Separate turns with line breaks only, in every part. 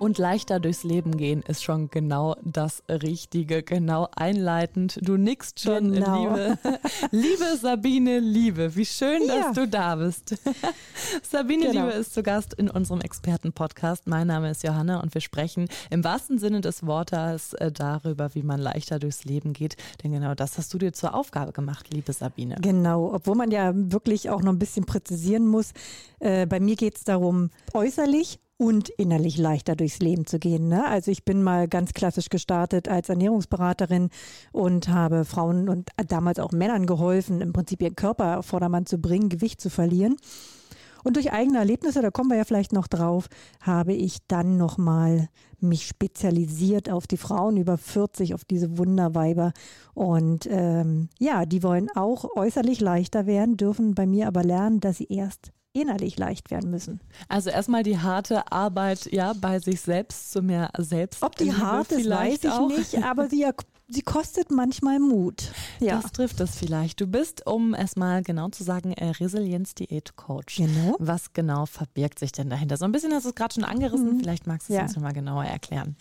Und leichter durchs Leben gehen ist schon genau das Richtige, genau einleitend. Du nickst schon,
Genau.
liebe, liebe Sabine Liebe. Wie schön,
Ja.
dass du da bist. Sabine
Genau.
Liebe ist zu Gast in unserem Experten-Podcast. Mein Name ist Johanna und wir sprechen im wahrsten Sinne des Wortes äh, darüber, wie man leichter durchs Leben geht. Denn genau das hast du dir zur Aufgabe gemacht, liebe Sabine.
Genau, obwohl man ja wirklich auch noch ein bisschen präzisieren muss. Äh, bei mir geht es darum, äußerlich und innerlich leichter durchs Leben zu gehen. Ne? Also ich bin mal ganz klassisch gestartet als Ernährungsberaterin und habe Frauen und damals auch Männern geholfen, im Prinzip ihren Körper auf Vordermann zu bringen, Gewicht zu verlieren. Und durch eigene Erlebnisse, da kommen wir ja vielleicht noch drauf, habe ich dann nochmal mich spezialisiert auf die Frauen über 40, auf diese Wunderweiber. Und ähm, ja, die wollen auch äußerlich leichter werden, dürfen bei mir aber lernen, dass sie erst innerlich leicht werden müssen.
Also erstmal die harte Arbeit ja bei sich selbst zu mehr selbst.
Ob die hart ist, weiß ich
auch.
nicht, aber sie, sie kostet manchmal Mut. Ja,
Das trifft es vielleicht. Du bist, um es mal genau zu sagen, äh, Resilienz-Diät-Coach.
Genau.
Was genau verbirgt sich denn dahinter? So ein bisschen hast du es gerade schon angerissen. Vielleicht magst du es
Ja.
uns nochmal genauer erklären.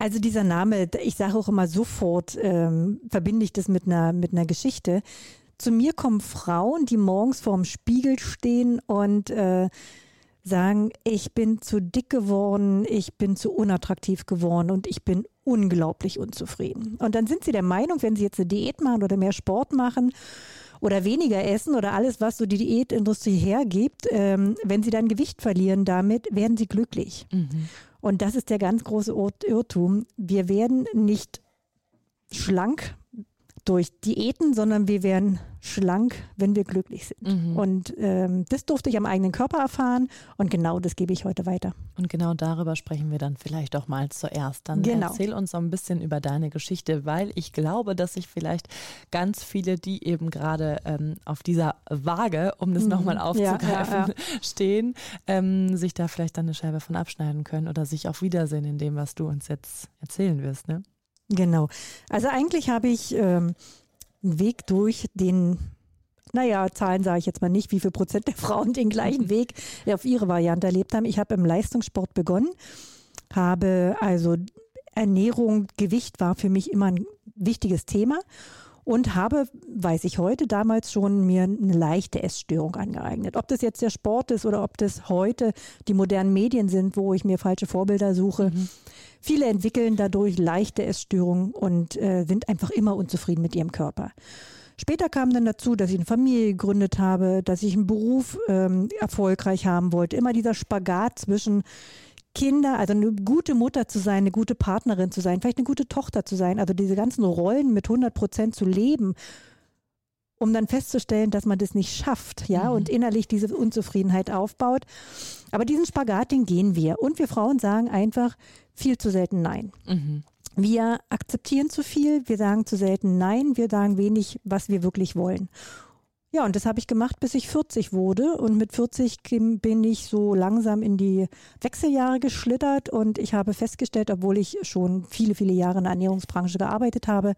Also dieser Name, ich sage auch immer sofort, ähm, verbinde ich das mit einer, mit einer Geschichte. Zu mir kommen Frauen, die morgens vorm Spiegel stehen und äh, sagen, ich bin zu dick geworden, ich bin zu unattraktiv geworden und ich bin unglaublich unzufrieden. Und dann sind sie der Meinung, wenn sie jetzt eine Diät machen oder mehr Sport machen oder weniger essen oder alles, was so die Diätindustrie hergibt, ähm, wenn sie dann Gewicht verlieren damit, werden sie glücklich. Und das ist der ganz große Ir- Irrtum. Wir werden nicht schlank durch Diäten, sondern wir werden schlank, wenn wir glücklich sind. Und ähm, das durfte ich am eigenen Körper erfahren und genau das gebe ich heute weiter.
Und genau darüber sprechen wir dann vielleicht auch mal zuerst. Dann
Genau.
erzähl uns so ein bisschen über deine Geschichte, weil ich glaube, dass sich vielleicht ganz viele, die eben gerade ähm, auf dieser Waage, um das nochmal
Ja,
aufzugreifen,
ja,
stehen, ähm, sich da vielleicht dann eine Scheibe von abschneiden können oder sich auch wiedersehen in dem, was du uns jetzt erzählen wirst. Ne?
Genau. Also eigentlich habe ich ähm, einen Weg durch den, naja, Zahlen sage ich jetzt mal nicht, wie viel Prozent der Frauen den gleichen Weg auf ihre Variante erlebt haben. Ich habe im Leistungssport begonnen, habe also Ernährung, Gewicht war für mich immer ein wichtiges Thema und habe, weiß ich heute, damals schon mir eine leichte Essstörung angeeignet. Ob das jetzt der Sport ist oder ob das heute die modernen Medien sind, wo ich mir falsche Vorbilder suche. Viele entwickeln dadurch leichte Essstörungen und äh, sind einfach immer unzufrieden mit ihrem Körper. Später kam dann dazu, dass ich eine Familie gegründet habe, dass ich einen Beruf ähm, erfolgreich haben wollte. Immer dieser Spagat zwischen Kinder, also eine gute Mutter zu sein, eine gute Partnerin zu sein, vielleicht eine gute Tochter zu sein, also diese ganzen Rollen mit 100 Prozent zu leben, um dann festzustellen, dass man das nicht schafft, ja, und innerlich diese Unzufriedenheit aufbaut. Aber diesen Spagat, den gehen wir. Und wir Frauen sagen einfach viel zu selten Nein. Wir akzeptieren zu viel, wir sagen zu selten Nein, wir sagen wenig, was wir wirklich wollen. Ja, und das habe ich gemacht, bis ich 40 wurde. Und mit 40 kim- bin ich so langsam in die Wechseljahre geschlittert und ich habe festgestellt, obwohl ich schon viele, viele Jahre in der Ernährungsbranche gearbeitet habe,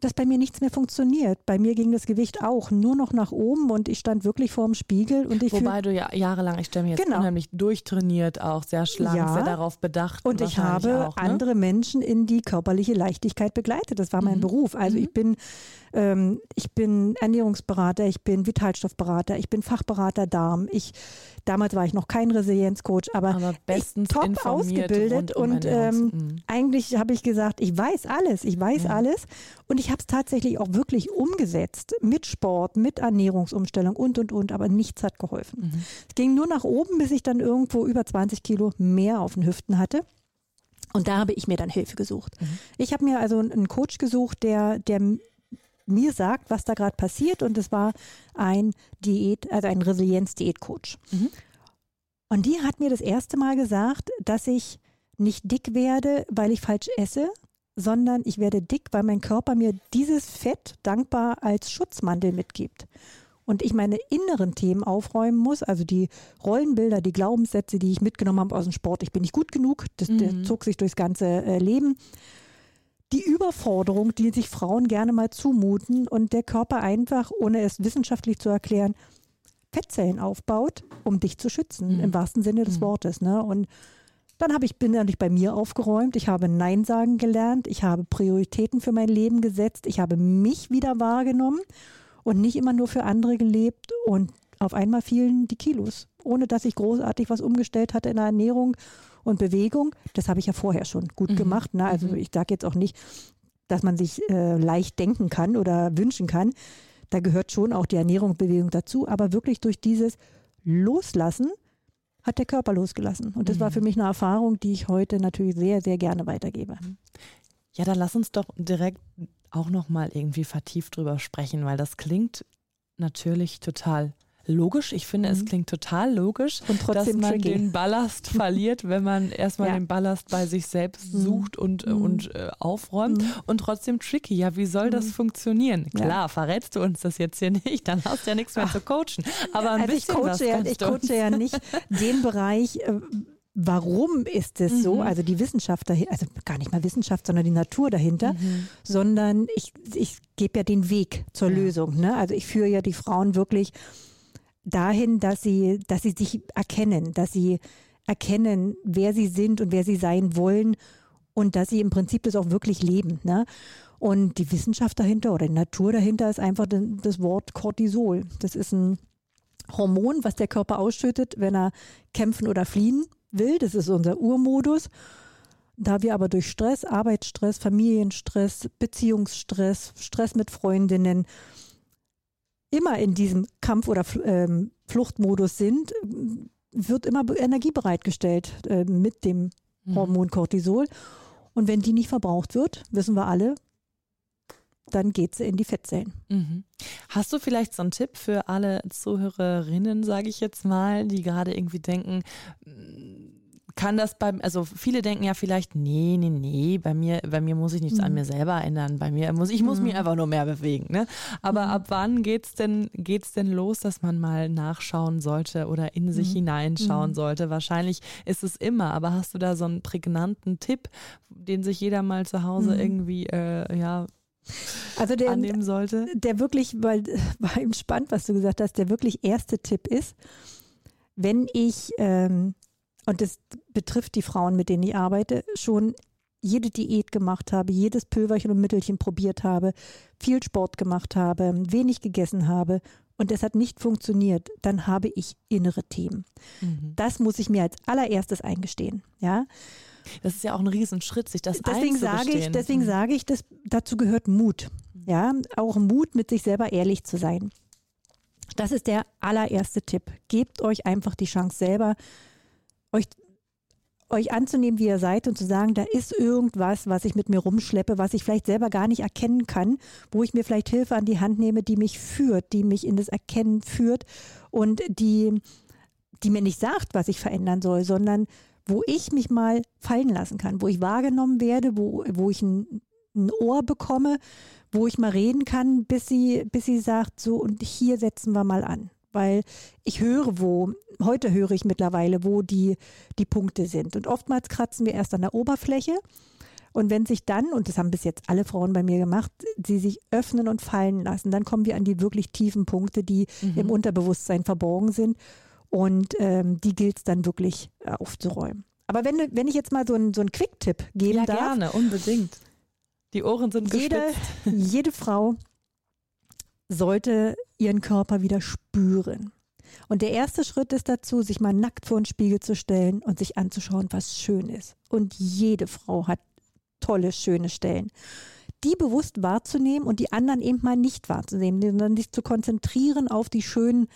dass bei mir nichts mehr funktioniert. Bei mir ging das Gewicht auch nur noch nach oben und ich stand wirklich vorm Spiegel und ich
Wobei du ja jahrelang, ich stelle mir jetzt
Genau.
unheimlich durchtrainiert auch, sehr schlank,
Ja.
sehr darauf bedacht.
Und ich habe
auch, ne?
andere Menschen in die körperliche Leichtigkeit begleitet. Das war mein Beruf. Also ich bin, ähm, ich bin Ernährungsberater, ich bin Vitalstoffberater, ich bin Fachberater Darm. Ich, damals war ich noch kein Resilienzcoach, aber,
Aber bestens
ich top ausgebildet
um
und ähm,
Mhm.
eigentlich habe ich gesagt, ich weiß alles, ich weiß alles und ich habe es tatsächlich auch wirklich umgesetzt mit Sport, mit Ernährungsumstellung und und und, aber nichts hat geholfen. Es ging nur nach oben, bis ich dann irgendwo über 20 Kilo mehr auf den Hüften hatte. Und da habe ich mir dann Hilfe gesucht. Ich habe mir also einen Coach gesucht, der, der mir sagt, was da gerade passiert. Und es war ein Diät, also ein Resilienz-Diät-Coach. Und die hat mir das erste Mal gesagt, dass ich nicht dick werde, weil ich falsch esse, sondern ich werde dick, weil mein Körper mir dieses Fett dankbar als Schutzmantel mitgibt. und ich meine inneren Themen aufräumen muss, also die Rollenbilder, die Glaubenssätze, die ich mitgenommen habe aus dem Sport, ich bin nicht gut genug, das, mhm. der zog sich durchs ganze äh, Leben. Die Überforderung, die sich Frauen gerne mal zumuten und der Körper einfach, ohne es wissenschaftlich zu erklären, Fettzellen aufbaut, um dich zu schützen, mhm. im wahrsten Sinne des mhm. Wortes. Ne? Und dann habe ich, bin natürlich bei mir aufgeräumt. Ich habe Nein sagen gelernt. Ich habe Prioritäten für mein Leben gesetzt. Ich habe mich wieder wahrgenommen und nicht immer nur für andere gelebt. Und auf einmal fielen die Kilos, ohne dass ich großartig was umgestellt hatte in der Ernährung und Bewegung. Das habe ich ja vorher schon gut mhm. gemacht. Ne? Also mhm. ich sage jetzt auch nicht, dass man sich äh, leicht denken kann oder wünschen kann. Da gehört schon auch die Ernährung und Bewegung dazu. Aber wirklich durch dieses Loslassen hat der Körper losgelassen. Und das mhm. war für mich eine Erfahrung, die ich heute natürlich sehr, sehr gerne weitergebe.
Ja, dann lass uns doch direkt auch nochmal irgendwie vertieft drüber sprechen, weil das klingt natürlich total logisch. Ich finde, mhm. es klingt total logisch, dass man tricky. den Ballast verliert, wenn man erstmal ja. den Ballast bei sich selbst mhm. sucht und, mhm. und äh, aufräumt. Mhm. Und trotzdem tricky. Ja, wie soll das mhm. funktionieren? Klar, ja. verrätst du uns das jetzt hier nicht, dann hast du ja nichts mehr Ach. zu coachen. Aber ein also bisschen
ich coache,
was
ja, ich coache ja nicht den Bereich, äh, warum ist es mhm. so, also die Wissenschaft dahinter, also gar nicht mal Wissenschaft, sondern die Natur dahinter, mhm. sondern ich, ich gebe ja den Weg zur ja. Lösung. Ne? Also ich führe ja die Frauen wirklich dahin, dass sie, dass sie sich erkennen, dass sie erkennen, wer sie sind und wer sie sein wollen und dass sie im Prinzip das auch wirklich leben. Ne? Und die Wissenschaft dahinter oder die Natur dahinter ist einfach das Wort Cortisol. Das ist ein Hormon, was der Körper ausschüttet, wenn er kämpfen oder fliehen will. Das ist unser Urmodus. Da wir aber durch Stress, Arbeitsstress, Familienstress, Beziehungsstress, Stress mit Freundinnen, immer in diesem Kampf- oder ähm, Fluchtmodus sind, wird immer Energie bereitgestellt äh, mit dem mhm. Hormon Cortisol. Und wenn die nicht verbraucht wird, wissen wir alle, dann geht sie in die Fettzellen.
Mhm. Hast du vielleicht so einen Tipp für alle Zuhörerinnen, sage ich jetzt mal, die gerade irgendwie denken, kann das beim, also viele denken ja vielleicht, nee, nee, nee, bei mir, bei mir muss ich nichts mhm. an mir selber ändern. Bei mir muss, ich muss mhm. mich einfach nur mehr bewegen. Ne? Aber mhm. ab wann geht's denn, geht's denn los, dass man mal nachschauen sollte oder in sich mhm. hineinschauen mhm. sollte? Wahrscheinlich ist es immer, aber hast du da so einen prägnanten Tipp, den sich jeder mal zu Hause mhm. irgendwie, äh, ja, also der, annehmen sollte?
Der wirklich, weil war eben spannend, was du gesagt hast, der wirklich erste Tipp ist, wenn ich ähm, und das betrifft die Frauen, mit denen ich arbeite, schon jede Diät gemacht habe, jedes Pülverchen und Mittelchen probiert habe, viel Sport gemacht habe, wenig gegessen habe und es hat nicht funktioniert, dann habe ich innere Themen. Mhm. Das muss ich mir als allererstes eingestehen. Ja.
Das ist ja auch ein Riesenschritt, sich das
deswegen sage ich, Deswegen mhm. sage ich, dass dazu gehört Mut. Ja, auch Mut, mit sich selber ehrlich zu sein. Das ist der allererste Tipp. Gebt euch einfach die Chance selber euch, euch anzunehmen, wie ihr seid und zu sagen, da ist irgendwas, was ich mit mir rumschleppe, was ich vielleicht selber gar nicht erkennen kann, wo ich mir vielleicht Hilfe an die Hand nehme, die mich führt, die mich in das Erkennen führt und die, die mir nicht sagt, was ich verändern soll, sondern wo ich mich mal fallen lassen kann, wo ich wahrgenommen werde, wo, wo ich ein, ein Ohr bekomme, wo ich mal reden kann, bis sie, bis sie sagt, so und hier setzen wir mal an weil ich höre, wo, heute höre ich mittlerweile, wo die, die Punkte sind. Und oftmals kratzen wir erst an der Oberfläche. Und wenn sich dann, und das haben bis jetzt alle Frauen bei mir gemacht, sie sich öffnen und fallen lassen, dann kommen wir an die wirklich tiefen Punkte, die mhm. im Unterbewusstsein verborgen sind. Und ähm, die gilt es dann wirklich äh, aufzuräumen. Aber wenn, wenn ich jetzt mal so einen so Quick-Tipp geben ja, darf.
Ja, gerne, unbedingt. Die Ohren sind
jede, jede Frau sollte ihren Körper wieder spüren. Und der erste Schritt ist dazu, sich mal nackt vor den Spiegel zu stellen und sich anzuschauen, was schön ist. Und jede Frau hat tolle, schöne Stellen. Die bewusst wahrzunehmen und die anderen eben mal nicht wahrzunehmen, sondern sich zu konzentrieren auf die schönen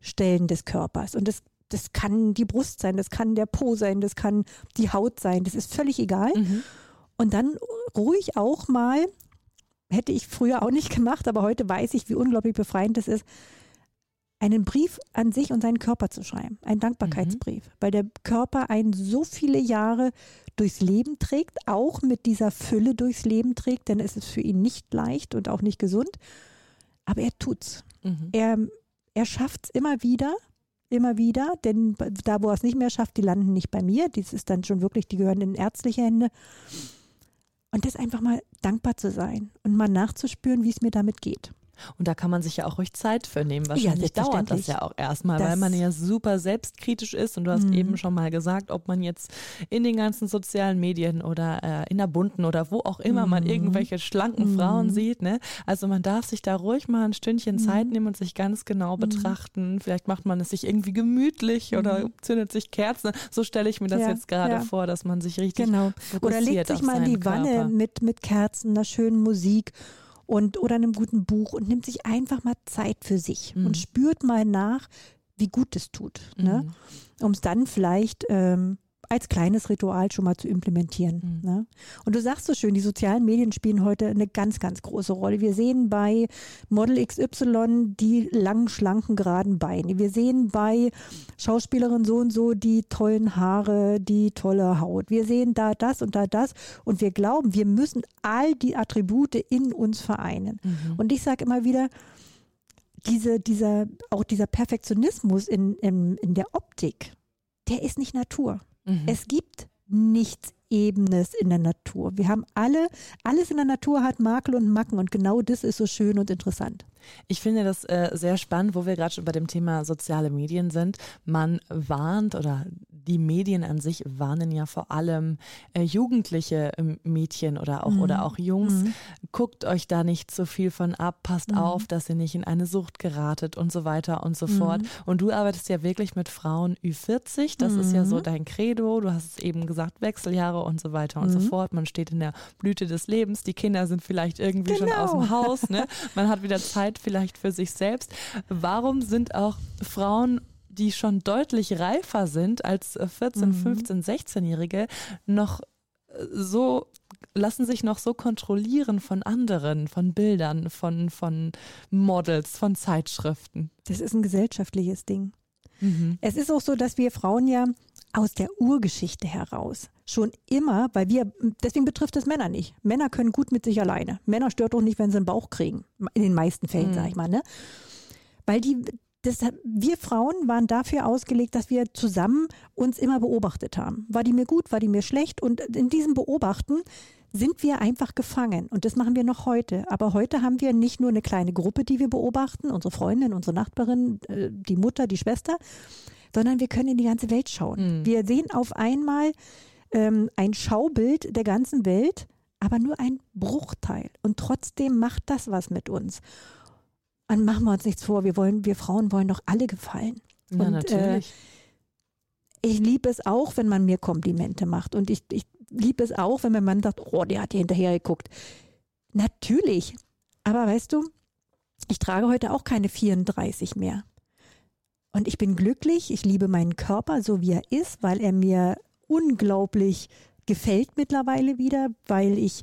Stellen des Körpers. Und das, das kann die Brust sein, das kann der Po sein, das kann die Haut sein, das ist völlig egal. Mhm. Und dann ruhig auch mal hätte ich früher auch nicht gemacht, aber heute weiß ich, wie unglaublich befreiend es ist, einen Brief an sich und seinen Körper zu schreiben, einen Dankbarkeitsbrief, mhm. weil der Körper einen so viele Jahre durchs Leben trägt, auch mit dieser Fülle durchs Leben trägt, denn es ist für ihn nicht leicht und auch nicht gesund, aber er tut's. Mhm. Er er schafft es immer wieder, immer wieder, denn da, wo er es nicht mehr schafft, die landen nicht bei mir. Dies ist dann schon wirklich, die gehören in ärztliche Hände. Und das einfach mal dankbar zu sein und mal nachzuspüren, wie es mir damit geht.
Und da kann man sich ja auch ruhig Zeit für nehmen. Wahrscheinlich ja, dauert das ja auch erstmal, weil man ja super selbstkritisch ist. Und du hast mhm. eben schon mal gesagt, ob man jetzt in den ganzen sozialen Medien oder äh, in der bunten oder wo auch immer mhm. man irgendwelche schlanken mhm. Frauen sieht. Ne? Also man darf sich da ruhig mal ein Stündchen Zeit mhm. nehmen und sich ganz genau mhm. betrachten. Vielleicht macht man es sich irgendwie gemütlich oder mhm. zündet sich Kerzen. So stelle ich mir das ja, jetzt gerade ja. vor, dass man sich richtig genau.
Oder legt sich mal in die Wanne Körper. mit, mit Kerzen, einer schönen Musik und oder einem guten Buch und nimmt sich einfach mal Zeit für sich mhm. und spürt mal nach, wie gut es tut. Ne? Mhm. Um es dann vielleicht ähm, als kleines Ritual schon mal zu implementieren. Mhm. Ne? Und du sagst so schön, die sozialen Medien spielen heute eine ganz, ganz große Rolle. Wir sehen bei Model XY die langen, schlanken, geraden Beine. Wir sehen bei Schauspielerin so und so die tollen Haare, die tolle Haut. Wir sehen da das und da das. Und wir glauben, wir müssen all die Attribute in uns vereinen. Mhm. Und ich sage immer wieder, diese, dieser, auch dieser Perfektionismus in, in, in der Optik, der ist nicht Natur. Mhm. Es gibt nichts Ebenes in der Natur. Wir haben alle, alles in der Natur hat Makel und Macken und genau das ist so schön und interessant.
Ich finde das äh, sehr spannend, wo wir gerade schon bei dem Thema soziale Medien sind. Man warnt oder die Medien an sich warnen ja vor allem äh, jugendliche äh, Mädchen oder auch, mhm. oder auch Jungs. Mhm. Guckt euch da nicht so viel von ab, passt mhm. auf, dass ihr nicht in eine Sucht geratet und so weiter und so fort. Mhm. Und du arbeitest ja wirklich mit Frauen Ü40. Das ist ja so mhm. dein Credo. Du hast es eben gesagt, Wechseljahre und so weiter und so mhm. fort. Man steht in der Blüte des Lebens. Die Kinder sind vielleicht irgendwie genau. schon aus dem Haus. Ne? Man hat wieder Zeit vielleicht für sich selbst. Warum sind auch Frauen die schon deutlich reifer sind als 14, 15, 16-Jährige, noch äh, so lassen sich noch so kontrollieren von anderen, von Bildern, von, von Models, von Zeitschriften.
Das ist ein gesellschaftliches Ding. Mhm. Es ist auch so, dass wir Frauen ja aus der Urgeschichte heraus schon immer, weil wir, deswegen betrifft es Männer nicht. Männer können gut mit sich alleine. Männer stört auch nicht, wenn sie einen Bauch kriegen. In den meisten Fällen, mhm. sag ich mal, ne? Weil die, Deshalb, wir Frauen waren dafür ausgelegt, dass wir zusammen uns immer beobachtet haben. War die mir gut, war die mir schlecht? Und in diesem Beobachten sind wir einfach gefangen. Und das machen wir noch heute. Aber heute haben wir nicht nur eine kleine Gruppe, die wir beobachten, unsere Freundin, unsere Nachbarin, äh, die Mutter, die Schwester, sondern wir können in die ganze Welt schauen. Mhm. Wir sehen auf einmal ähm, ein Schaubild der ganzen Welt, aber nur ein Bruchteil. Und trotzdem macht das was mit uns. Und machen wir uns nichts vor, wir wollen, wir Frauen wollen doch alle gefallen.
Ja, und, natürlich.
Äh, ich liebe es auch, wenn man mir Komplimente macht. Und ich, ich liebe es auch, wenn mein Mann sagt, oh, der hat dir hinterher geguckt. Natürlich. Aber weißt du, ich trage heute auch keine 34 mehr. Und ich bin glücklich, ich liebe meinen Körper so wie er ist, weil er mir unglaublich gefällt mittlerweile wieder, weil ich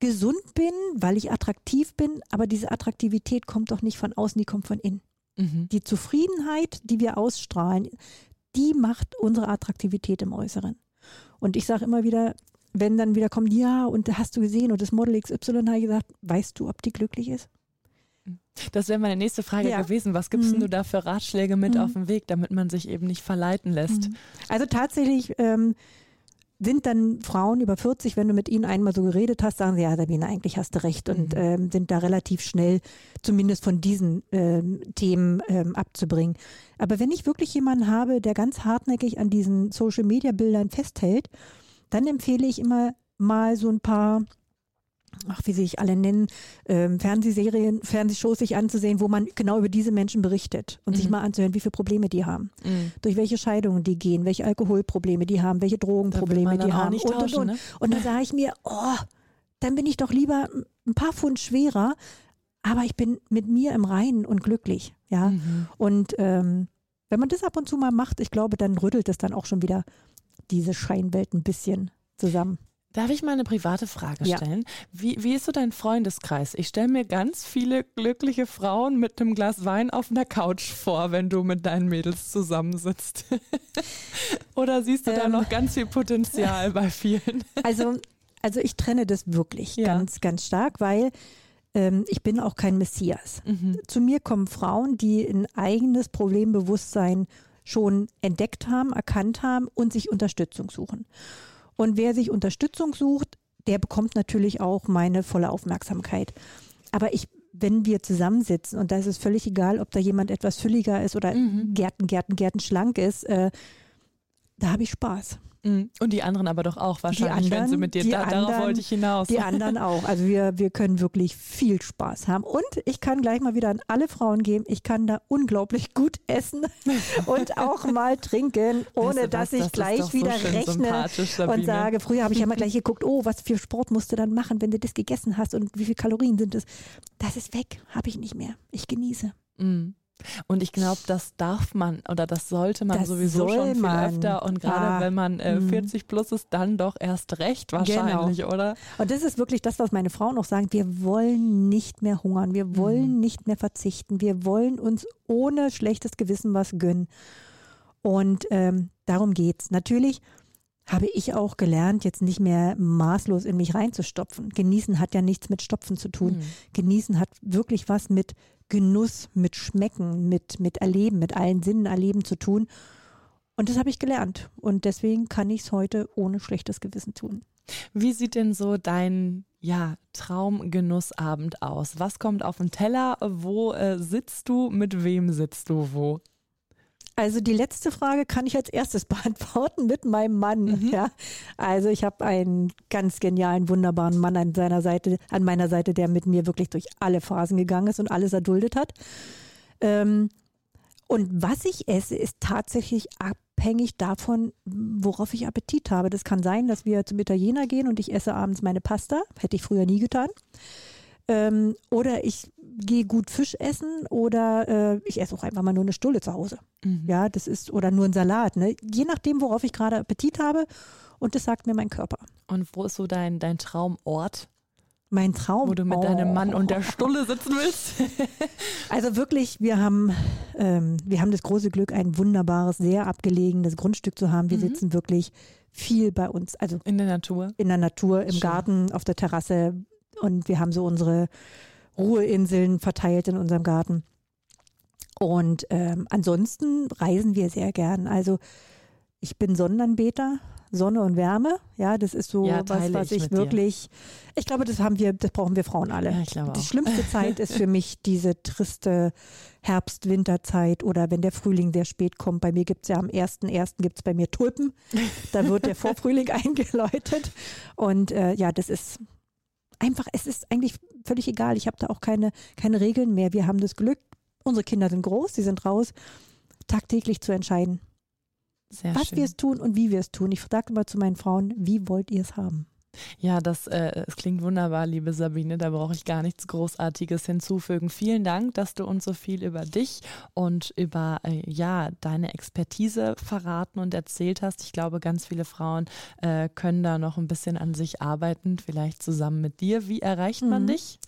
gesund bin, weil ich attraktiv bin, aber diese Attraktivität kommt doch nicht von außen, die kommt von innen. Mhm. Die Zufriedenheit, die wir ausstrahlen, die macht unsere Attraktivität im Äußeren. Und ich sage immer wieder, wenn dann wieder kommt, ja, und hast du gesehen, und das Model XY hat gesagt, weißt du, ob die glücklich ist?
Das wäre meine nächste Frage ja. gewesen. Was gibst mhm. du da für Ratschläge mit mhm. auf den Weg, damit man sich eben nicht verleiten lässt? Mhm.
Also tatsächlich ähm, sind dann Frauen über 40, wenn du mit ihnen einmal so geredet hast, sagen sie, ja, Sabine, eigentlich hast du recht und mhm. ähm, sind da relativ schnell zumindest von diesen ähm, Themen ähm, abzubringen. Aber wenn ich wirklich jemanden habe, der ganz hartnäckig an diesen Social-Media-Bildern festhält, dann empfehle ich immer mal so ein paar ach, wie sie sich alle nennen, ähm, Fernsehserien, Fernsehshows sich anzusehen, wo man genau über diese Menschen berichtet und mhm. sich mal anzuhören, wie viele Probleme die haben, mhm. durch welche Scheidungen die gehen, welche Alkoholprobleme die haben, welche Drogenprobleme die haben und, tauschen, und, und. Ne? und dann sage ich mir, oh, dann bin ich doch lieber ein paar Pfund schwerer, aber ich bin mit mir im Reinen und glücklich, ja. Mhm. Und ähm, wenn man das ab und zu mal macht, ich glaube, dann rüttelt es dann auch schon wieder diese Scheinwelt ein bisschen zusammen.
Darf ich mal eine private Frage stellen? Ja. Wie, wie ist so dein Freundeskreis? Ich stelle mir ganz viele glückliche Frauen mit einem Glas Wein auf einer Couch vor, wenn du mit deinen Mädels zusammensitzt. Oder siehst du ähm, da noch ganz viel Potenzial bei vielen?
Also, also ich trenne das wirklich ja. ganz, ganz stark, weil ähm, ich bin auch kein Messias.
Mhm.
Zu mir kommen Frauen, die ein eigenes Problembewusstsein schon entdeckt haben, erkannt haben und sich Unterstützung suchen. Und wer sich Unterstützung sucht, der bekommt natürlich auch meine volle Aufmerksamkeit. Aber ich, wenn wir zusammensitzen und da ist es völlig egal, ob da jemand etwas fülliger ist oder
Mhm.
Gärten, Gärten, Gärten schlank ist, äh, da habe ich Spaß.
Mhm. Und die anderen aber doch auch wahrscheinlich, wenn sie
anderen-
mit dir, da, darauf
anderen-
wollte ich hinaus.
Die anderen auch. Also wir, wir können wirklich viel Spaß haben. Und ich kann gleich mal wieder an alle Frauen geben, ich kann da unglaublich gut essen und auch mal trinken, ohne
Weißt du
dass ich
das
gleich
so
wieder
schön
rechne und sage, früher habe ich ja immer gleich geguckt, oh, was für Sport musst du dann machen, wenn du das gegessen hast und wie viele Kalorien sind es. Das ist weg, habe ich nicht mehr. Ich genieße.
Mhm. Und ich glaube, das darf man oder das sollte man
Das
sowieso
soll
schon viel
man.
öfter und gerade
Ah,
wenn man äh,
mhm.
40 plus ist, dann doch erst recht wahrscheinlich, oder?
Und das ist wirklich das, was meine Frauen auch sagen. Wir wollen nicht mehr hungern. Wir wollen nicht mehr verzichten. Wir wollen uns ohne schlechtes Gewissen was gönnen. Und ähm, darum geht's. Natürlich habe ich auch gelernt, jetzt nicht mehr maßlos in mich reinzustopfen. Genießen hat ja nichts mit Stopfen zu tun.
Mhm.
Genießen hat wirklich was mit Genuss, mit Schmecken, mit, mit Erleben, mit allen Sinnen erleben zu tun. Und das habe ich gelernt. Und deswegen kann ich es heute ohne schlechtes Gewissen tun.
Wie sieht denn so dein ja, Traumgenussabend aus? Was kommt auf den Teller? Wo äh, sitzt du? Mit wem sitzt du wo?
Also die letzte Frage kann ich als erstes beantworten mit meinem Mann. Ja. Also ich habe einen ganz genialen, wunderbaren Mann an seiner Seite, an meiner Seite, der mit mir wirklich durch alle Phasen gegangen ist und alles erduldet hat. Ähm, und was ich esse, ist tatsächlich abhängig davon, worauf ich Appetit habe. Das kann sein, dass wir zum Italiener gehen und ich esse abends meine Pasta. Hätte ich früher nie getan. Ähm, oder ich gehe gut Fisch essen oder äh, ich esse auch einfach mal nur eine Stulle zu Hause.
Mhm.
Ja, das ist, oder nur ein Salat, ne? Je nachdem, worauf ich gerade Appetit habe. Und das sagt mir mein Körper.
Und wo ist so dein, dein Traumort,
Mein Traum.
wo du mit
Oh.
deinem Mann und der Stulle sitzen willst?
Also wirklich, wir haben, ähm, wir haben das große Glück, ein wunderbares, sehr abgelegenes Grundstück zu haben. Wir
Mhm.
sitzen wirklich viel bei uns, also
In der Natur.
in der Natur, im
Schön.
Garten, auf der Terrasse. Und wir haben so unsere Ruheinseln verteilt in unserem Garten. Und ähm, ansonsten reisen wir sehr gern. Also ich bin Sonnenanbeter, Sonne und Wärme. Ja, das ist so
Ja,
was, was
ich
ich
mit dir.
wirklich. Ich glaube, das haben wir, das brauchen wir Frauen alle.
Ja, ich glaube
Die schlimmste Zeit ist für mich diese triste Herbst-Winterzeit oder wenn der Frühling sehr spät kommt. Bei mir gibt es ja am 1.1. gibt es bei mir Tulpen. Da wird der Vorfrühling eingeläutet. Und äh, ja, das ist einfach, es ist eigentlich völlig egal. Ich habe da auch keine, keine Regeln mehr. Wir haben das Glück, unsere Kinder sind groß, sie sind raus, tagtäglich zu entscheiden,
Sehr
was
schön.
wir es tun und wie wir es tun. Ich sage immer zu meinen Frauen, wie wollt ihr es haben?
Ja, das, äh, es klingt wunderbar, liebe Sabine. Da brauche ich gar nichts Großartiges hinzufügen. Vielen Dank, dass du uns so viel über dich und über äh, ja deine Expertise verraten und erzählt hast. Ich glaube, ganz viele Frauen äh, können da noch ein bisschen an sich arbeiten, vielleicht zusammen mit dir. Wie erreicht man
Mhm.
dich?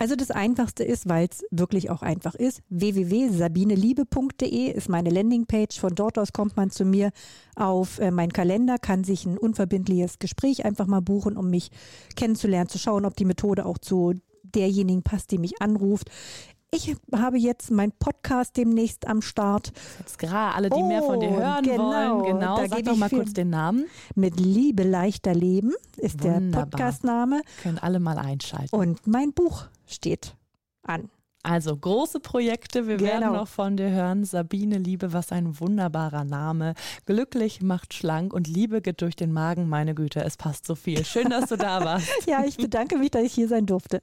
Also das Einfachste ist, weil es wirklich auch einfach ist, www.sabineliebe.de ist meine Landingpage. Von dort aus kommt man zu mir auf äh, meinen Kalender, kann sich ein unverbindliches Gespräch einfach mal buchen, um mich kennenzulernen, zu schauen, ob die Methode auch zu derjenigen passt, die mich anruft. Ich habe jetzt meinen Podcast demnächst am Start
Jetzt gerade alle, die mehr von dir
Oh,
hören
genau.
wollen. Genau,
Da
sag
gebe
doch
ich
mal kurz den Namen.
mit Liebe leichter Leben, ist der
Wunderbar.
Podcastname.
Können alle mal einschalten.
Und mein Buch steht an.
Also große Projekte, wir werden
Genau.
noch von dir hören. Sabine Liebe, was ein wunderbarer Name. Glücklich macht schlank und Liebe geht durch den Magen. Meine Güte, es passt so viel. Schön, dass du da warst.
Ja, ich bedanke mich, dass ich hier sein durfte.